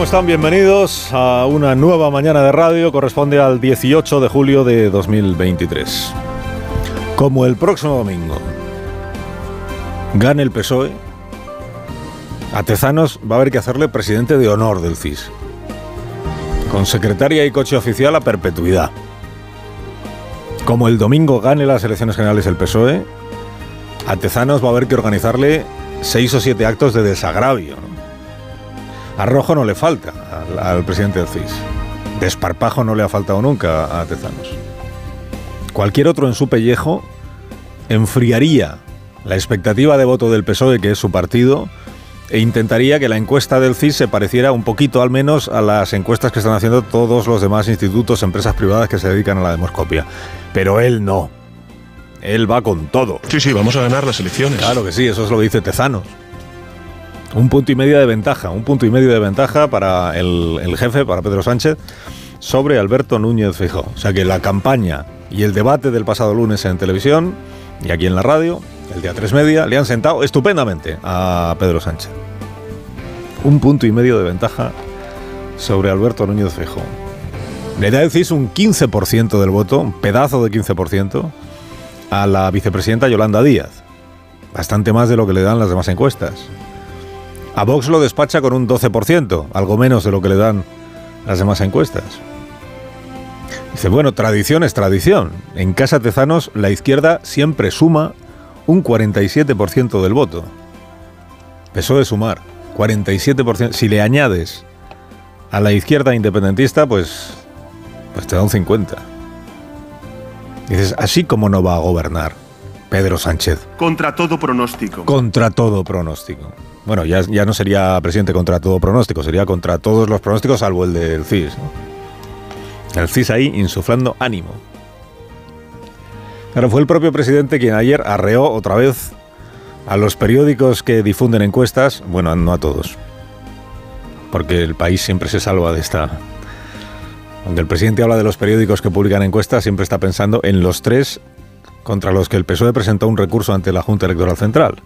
¿Cómo están? Bienvenidos a una nueva mañana de radio. Corresponde al 18 de julio de 2023. Como el próximo domingo gane el PSOE, a Tezanos va a haber que hacerle presidente de honor del CIS. Con secretaria y coche oficial a perpetuidad. Como el domingo gane las elecciones generales el PSOE, a Tezanos va a haber que organizarle seis o siete actos de desagravio. Arrojo no le falta al, al, presidente del CIS. Desparpajo no le ha faltado nunca a Tezanos. Cualquier otro en su pellejo enfriaría la expectativa de voto del PSOE, que es su partido, e intentaría que la encuesta del CIS se pareciera un poquito al menos a las encuestas que están haciendo todos los demás institutos, empresas privadas que se dedican a la demoscopia. Pero él no. Él va con todo. Sí, sí, vamos a ganar las elecciones. Claro que sí, eso es lo que dice Tezanos. Un punto y medio de ventaja, un punto y medio de ventaja para el, jefe, para Pedro Sánchez, sobre Alberto Núñez Feijóo. O sea que la campaña y el debate del pasado lunes en televisión y aquí en la radio, el día 3 media, le han sentado estupendamente a Pedro Sánchez. Un punto y medio de ventaja sobre Alberto Núñez Feijóo. Le da CIS un 15% del voto, un pedazo de 15%, a la vicepresidenta Yolanda Díaz. Bastante más de lo que le dan las demás encuestas. A Vox lo despacha con un 12%, algo menos de lo que le dan las demás encuestas. Dice, bueno, tradición es tradición. En Casa Tezanos la izquierda siempre suma un 47% del voto. Peso de sumar, 47%. Si le añades a la izquierda independentista, pues, pues te da un 50%. Dices, así como no va a gobernar Pedro Sánchez. Contra todo pronóstico. Contra todo pronóstico. Bueno, ya, ya no sería presidente contra todo pronóstico, sería contra todos los pronósticos salvo el del CIS. El CIS ahí insuflando ánimo. Claro, fue el propio presidente quien ayer arreó otra vez a los periódicos que difunden encuestas, bueno, no a todos, porque el país siempre se salva de esta... Cuando el presidente habla de los periódicos que publican encuestas, siempre está pensando en los tres contra los que el PSOE presentó un recurso ante la Junta Electoral Central,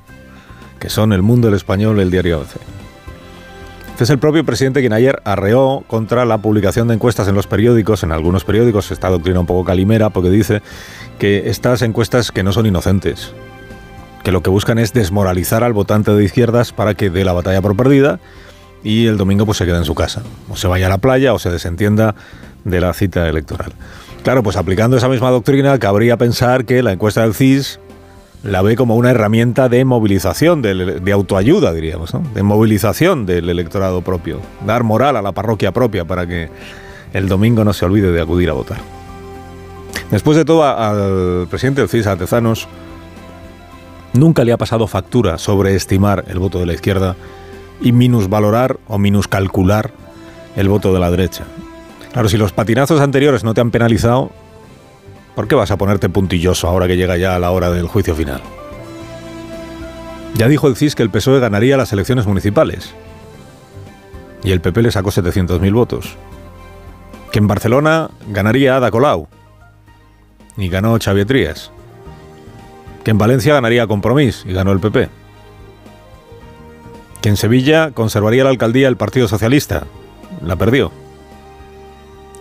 que son El Mundo, El Español, El Diario 11. Este es el propio presidente quien ayer arreó contra la publicación de encuestas en los periódicos, en algunos periódicos, esta doctrina un poco calimera, porque dice que estas encuestas que no son inocentes, que lo que buscan es desmoralizar al votante de izquierdas para que dé la batalla por perdida y el domingo pues se quede en su casa, o se vaya a la playa o se desentienda de la cita electoral. Claro, pues aplicando esa misma doctrina, cabría pensar que la encuesta del CIS la ve como una herramienta de movilización, de, de autoayuda, diríamos, ¿no? de movilización del electorado propio, dar moral a la parroquia propia para que el domingo no se olvide de acudir a votar. Después de todo, al presidente del CIS, a nunca le ha pasado factura sobreestimar el voto de la izquierda y minusvalorar o minuscalcular el voto de la derecha. Claro, si los patinazos anteriores no te han penalizado, ¿por qué vas a ponerte puntilloso ahora que llega ya la hora del juicio final? Ya dijo el CIS que el PSOE ganaría las elecciones municipales. Y el PP le sacó 700.000 votos. Que en Barcelona ganaría Ada Colau. Y ganó Xavier Trías. Que en Valencia ganaría Compromís y ganó el PP. Que en Sevilla conservaría la alcaldía el Partido Socialista. La perdió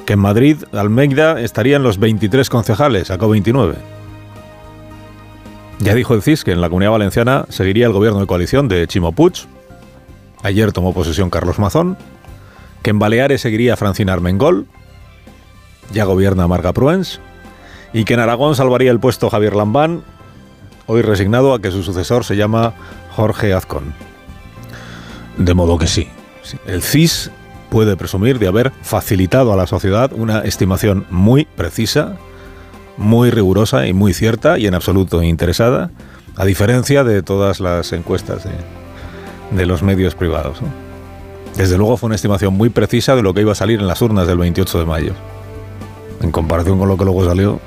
que en Madrid Almeida estarían los 23 concejales, sacó 29. Ya dijo el CIS que en la Comunidad Valenciana seguiría el gobierno de coalición de Chimo Puig. Ayer tomó posesión Carlos Mazón. Que en Baleares seguiría Francina Armengol. Ya gobierna Marga Pruens. Y que en Aragón salvaría el puesto Javier Lambán, hoy resignado a que su sucesor se llama Jorge Azcón. De modo que sí. El CIS puede presumir de haber facilitado a la sociedad una estimación muy precisa, muy rigurosa y muy cierta y en absoluto interesada, a diferencia de todas las encuestas de, los medios privados. Desde luego fue una estimación muy precisa de lo que iba a salir en las urnas del 28 de mayo. En comparación con lo que luego salió.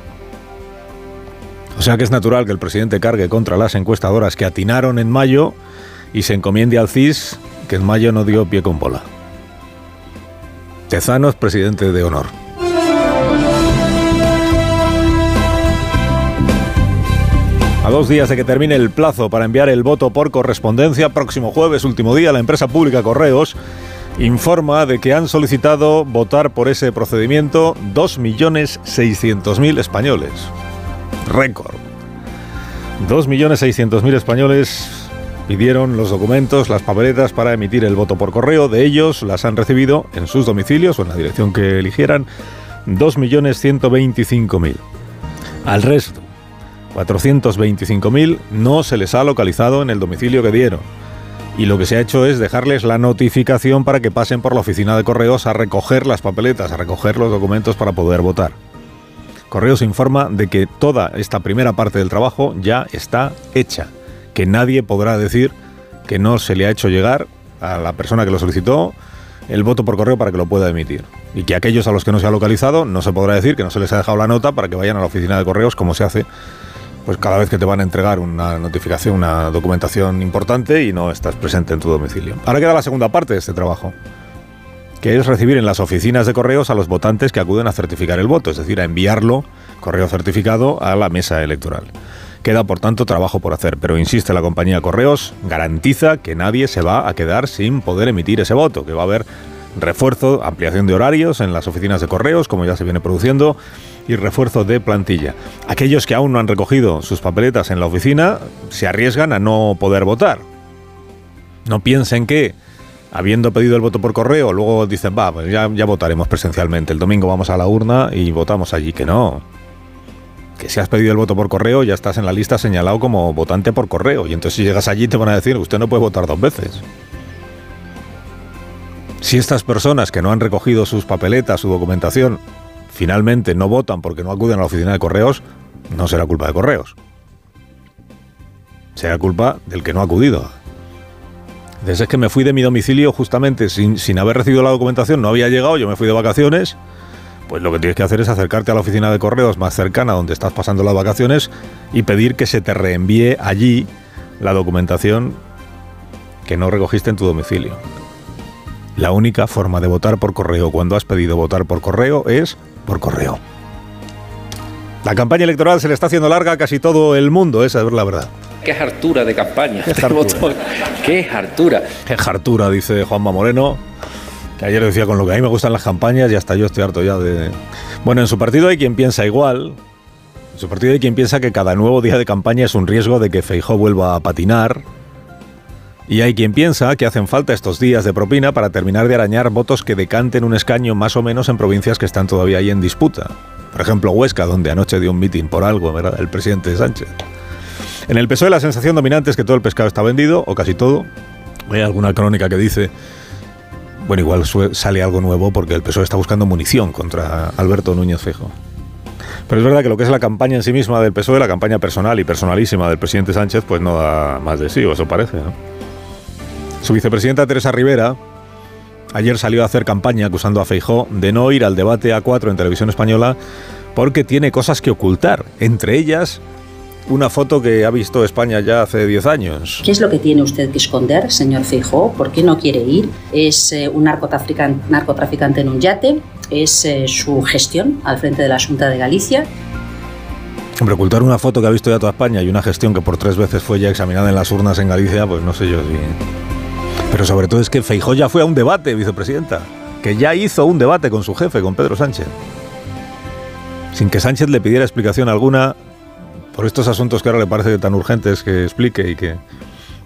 O sea que es natural que el presidente cargue contra las encuestadoras que atinaron en mayo y se encomiende al CIS que en mayo no dio pie con bola. Tezanos, presidente de honor. A dos días de que termine el plazo para enviar el voto por correspondencia, próximo jueves, último día, la empresa pública Correos informa de que han solicitado votar por ese procedimiento 2.600.000 españoles. Récord. 2.600.000 españoles pidieron los documentos, las papeletas para emitir el voto por correo. De ellos las han recibido en sus domicilios o en la dirección que eligieran 2.125.000. Al resto, 425.000 no se les ha localizado en el domicilio que dieron. Y lo que se ha hecho es dejarles la notificación para que pasen por la oficina de correos a recoger las papeletas, a recoger los documentos para poder votar. Correos informa de que toda esta primera parte del trabajo ya está hecha, que nadie podrá decir que no se le ha hecho llegar a la persona que lo solicitó el voto por correo para que lo pueda emitir. Y que aquellos a los que no se ha localizado no se podrá decir que no se les ha dejado la nota para que vayan a la oficina de correos como se hace pues cada vez que te van a entregar una notificación, una documentación importante y no estás presente en tu domicilio. Ahora queda la segunda parte de este trabajo, que es recibir en las oficinas de correos a los votantes que acuden a certificar el voto, es decir, a enviarlo, correo certificado, a la mesa electoral. Queda, por tanto, trabajo por hacer, pero insiste la compañía Correos, garantiza que nadie se va a quedar sin poder emitir ese voto, que va a haber refuerzo, ampliación de horarios en las oficinas de correos, como ya se viene produciendo, y refuerzo de plantilla. Aquellos que aún no han recogido sus papeletas en la oficina se arriesgan a no poder votar. No piensen que, habiendo pedido el voto por correo, luego dicen, va, pues ya, ya votaremos presencialmente. El domingo vamos a la urna y votamos allí. Que no. Que si has pedido el voto por correo, ya estás en la lista señalado como votante por correo. Y entonces si llegas allí te van a decir, usted no puede votar dos veces. Si estas personas que no han recogido sus papeletas, su documentación, finalmente no votan porque no acuden a la oficina de correos, no será culpa de correos. Será culpa del que no ha acudido. Desde que me fui de mi domicilio justamente sin, sin haber recibido la documentación, no había llegado, yo me fui de vacaciones, pues lo que tienes que hacer es acercarte a la oficina de correos más cercana donde estás pasando las vacaciones y pedir que se te reenvíe allí la documentación que no recogiste en tu domicilio. La única forma de votar por correo cuando has pedido votar por correo es por correo. La campaña electoral se le está haciendo larga a casi todo el mundo, esa es la verdad. Qué hartura de campaña. Qué hartura. Qué hartura. Qué hartura, dice Juanma Moreno, que ayer decía con lo que a mí me gustan las campañas y hasta yo estoy harto ya de... Bueno, en su partido hay quien piensa igual. En su partido hay quien piensa que cada nuevo día de campaña es un riesgo de que Feijó vuelva a patinar. Y hay quien piensa que hacen falta estos días de propina para terminar de arañar votos que decanten un escaño más o menos en provincias que están todavía ahí en disputa. Por ejemplo, Huesca, donde anoche dio un mitin por algo, ¿verdad? El presidente Sánchez. En el PSOE la sensación dominante es que todo el pescado está vendido, o casi todo. Hay alguna crónica que dice, bueno, igual sale algo nuevo porque el PSOE está buscando munición contra Alberto Núñez Fejo. Pero es verdad que lo que es la campaña en sí misma del PSOE, la campaña personal y personalísima del presidente Sánchez, pues no da más de sí, o eso parece, ¿no? Su vicepresidenta Teresa Rivera ayer salió a hacer campaña acusando a Feijó de no ir al debate A4 en televisión española porque tiene cosas que ocultar, entre ellas una foto que ha visto España ya hace 10 años. ¿Qué es lo que tiene usted que esconder, señor Feijóo? ¿Por qué no quiere ir? ¿Es eh, un narcotrafican- narcotraficante en un yate? ¿Es eh, su gestión al frente de la Junta de Galicia? Hombre, ocultar una foto que ha visto ya toda España y una gestión que por tres veces fue ya examinada en las urnas en Galicia, pues no sé yo si... Pero sobre todo es que Feijó ya fue a un debate, vicepresidenta, que ya hizo un debate con su jefe, con Pedro Sánchez. Sin que Sánchez le pidiera explicación alguna por estos asuntos que ahora le parece tan urgentes que explique y que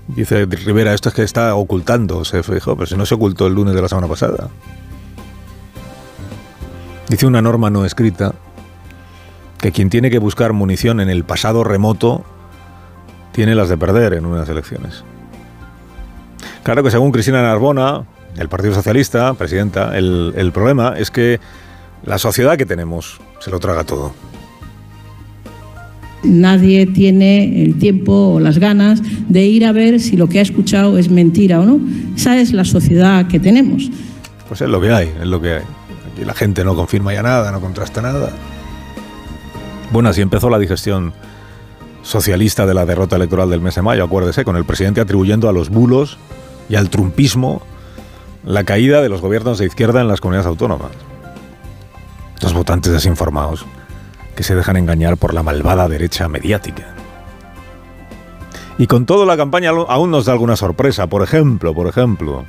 dice Rivera, esto es que está ocultando, se Feijó, pero si no se ocultó el lunes de la semana pasada. Dice una norma no escrita que quien tiene que buscar munición en el pasado remoto tiene las de perder en unas elecciones. Claro que según Cristina Narbona, del Partido Socialista, presidenta, el, el problema es que la sociedad que tenemos se lo traga todo. Nadie tiene el tiempo o las ganas de ir a ver si lo que ha escuchado es mentira o no. Esa es la sociedad que tenemos. Pues es lo que hay, es lo que hay. Aquí la gente no confirma ya nada, no contrasta nada. Bueno, así empezó la digestión socialista de la derrota electoral del mes de mayo, acuérdese, con el presidente atribuyendo a los bulos y al trumpismo la caída de los gobiernos de izquierda en las comunidades autónomas. Los votantes desinformados que se dejan engañar por la malvada derecha mediática. Y con todo la campaña aún nos da alguna sorpresa. Por ejemplo, por ejemplo,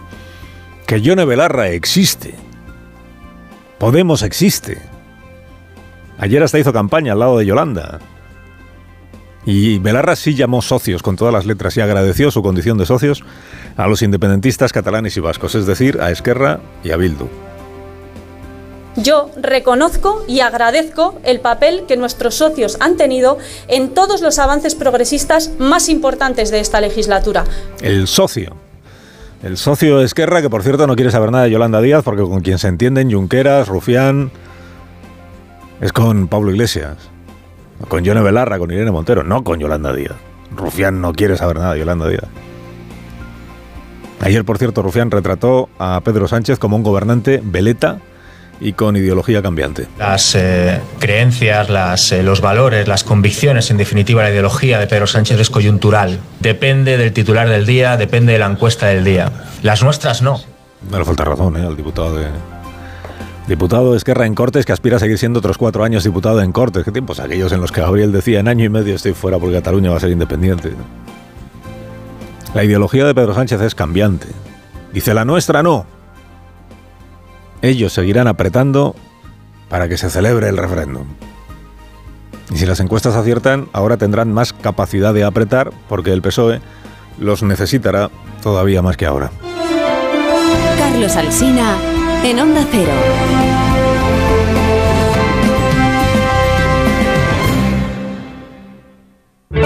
que Yone Belarra existe. Podemos existe. Ayer hasta hizo campaña al lado de Yolanda. Y Belarra sí llamó socios con todas las letras y agradeció su condición de socios a los independentistas catalanes y vascos, es decir, a Esquerra y a Bildu. Yo reconozco y agradezco el papel que nuestros socios han tenido en todos los avances progresistas más importantes de esta legislatura. El socio. El socio Esquerra, que por cierto no quiere saber nada de Yolanda Díaz, porque con quien se entienden Junqueras, Rufián, es con Pablo Iglesias, con Yone Belarra, con Irene Montero, no con Yolanda Díaz. Rufián no quiere saber nada de Yolanda Díaz. Ayer, por cierto, Rufián retrató a Pedro Sánchez como un gobernante veleta y con ideología cambiante. Las eh, creencias, las, eh, los valores, las convicciones, en definitiva la ideología de Pedro Sánchez es coyuntural. Depende del titular del día, depende de la encuesta del día. Las nuestras no. No le falta razón ¿eh? al diputado de... Diputado de Esquerra en Cortes que aspira a seguir siendo otros cuatro años diputado en Cortes. ¿Qué tiempos aquellos en los que Gabriel decía en año y medio estoy fuera porque Cataluña va a ser independiente? La ideología de Pedro Sánchez es cambiante. Dice la nuestra no ellos seguirán apretando para que se celebre el referéndum. Y si las encuestas aciertan, ahora tendrán más capacidad de apretar porque el PSOE los necesitará todavía más que ahora. Carlos Alsina en Onda Cero.